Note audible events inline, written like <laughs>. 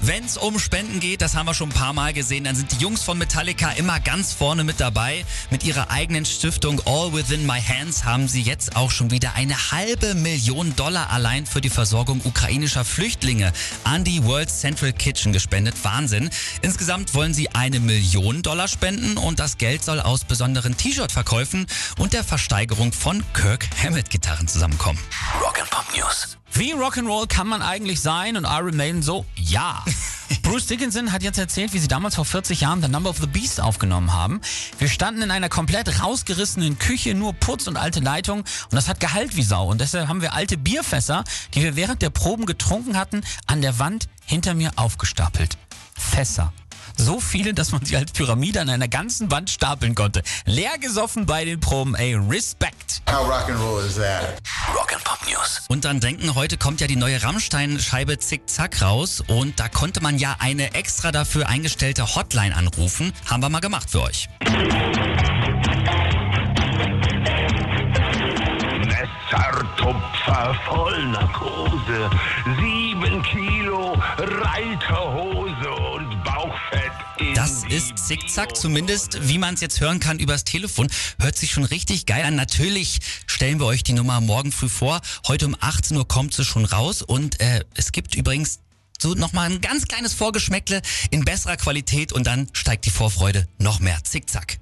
Wenn es um Spenden geht, das haben wir schon ein paar Mal gesehen, dann sind die Jungs von Metallica immer ganz vorne mit dabei. Mit ihrer eigenen Stiftung All Within My Hands haben sie jetzt auch schon wieder eine halbe Million Dollar allein für die Versorgung ukrainischer Flüchtlinge an die World Central Kitchen gespendet. Wahnsinn. Insgesamt wollen sie eine Million Dollar spenden und das Geld soll aus besonderen T-Shirt-Verkäufen und der Versteigerung von Kirk Hammett-Gitarren zusammenkommen. Rock and Pop News. Wie Rock'n'Roll kann man eigentlich sein? Und Iron Maiden so, ja. <laughs> Bruce Dickinson hat jetzt erzählt, wie sie damals vor 40 Jahren The Number of the Beast aufgenommen haben. Wir standen in einer komplett rausgerissenen Küche, nur Putz und alte Leitung und das hat Gehalt wie Sau. Und deshalb haben wir alte Bierfässer, die wir während der Proben getrunken hatten, an der Wand hinter mir aufgestapelt. Fässer. So viele, dass man sie als Pyramide an einer ganzen Wand stapeln konnte. Leer gesoffen bei den Proben, ey, Respekt. How rock and roll is that? Rock and Pop News. Und dann denken, heute kommt ja die neue Rammstein-Scheibe Zick-Zack raus und da konnte man ja eine extra dafür eingestellte Hotline anrufen. Haben wir mal gemacht für euch. Messertupfer voll Narkose, sieben Kilo Reiterhose ist Zickzack, zumindest wie man es jetzt hören kann übers Telefon. Hört sich schon richtig geil an. Natürlich stellen wir euch die Nummer morgen früh vor. Heute um 18 Uhr kommt sie schon raus und äh, es gibt übrigens so nochmal ein ganz kleines Vorgeschmäckle in besserer Qualität und dann steigt die Vorfreude noch mehr. Zickzack.